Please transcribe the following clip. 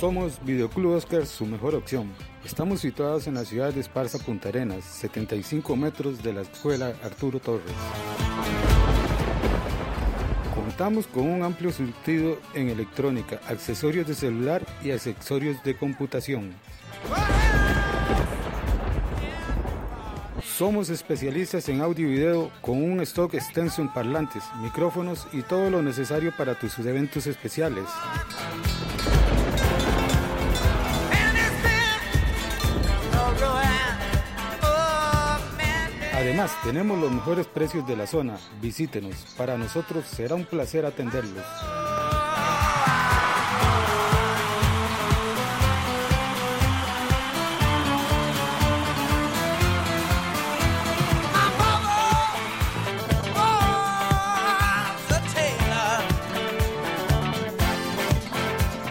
Somos Videoclub Oscar, su mejor opción. Estamos situados en la ciudad de Esparza, Punta Arenas, 75 metros de la escuela Arturo Torres. Contamos con un amplio surtido en electrónica, accesorios de celular y accesorios de computación. Somos especialistas en audio y video con un stock extenso en parlantes, micrófonos y todo lo necesario para tus eventos especiales. Además, tenemos los mejores precios de la zona. Visítenos. Para nosotros será un placer atenderlos.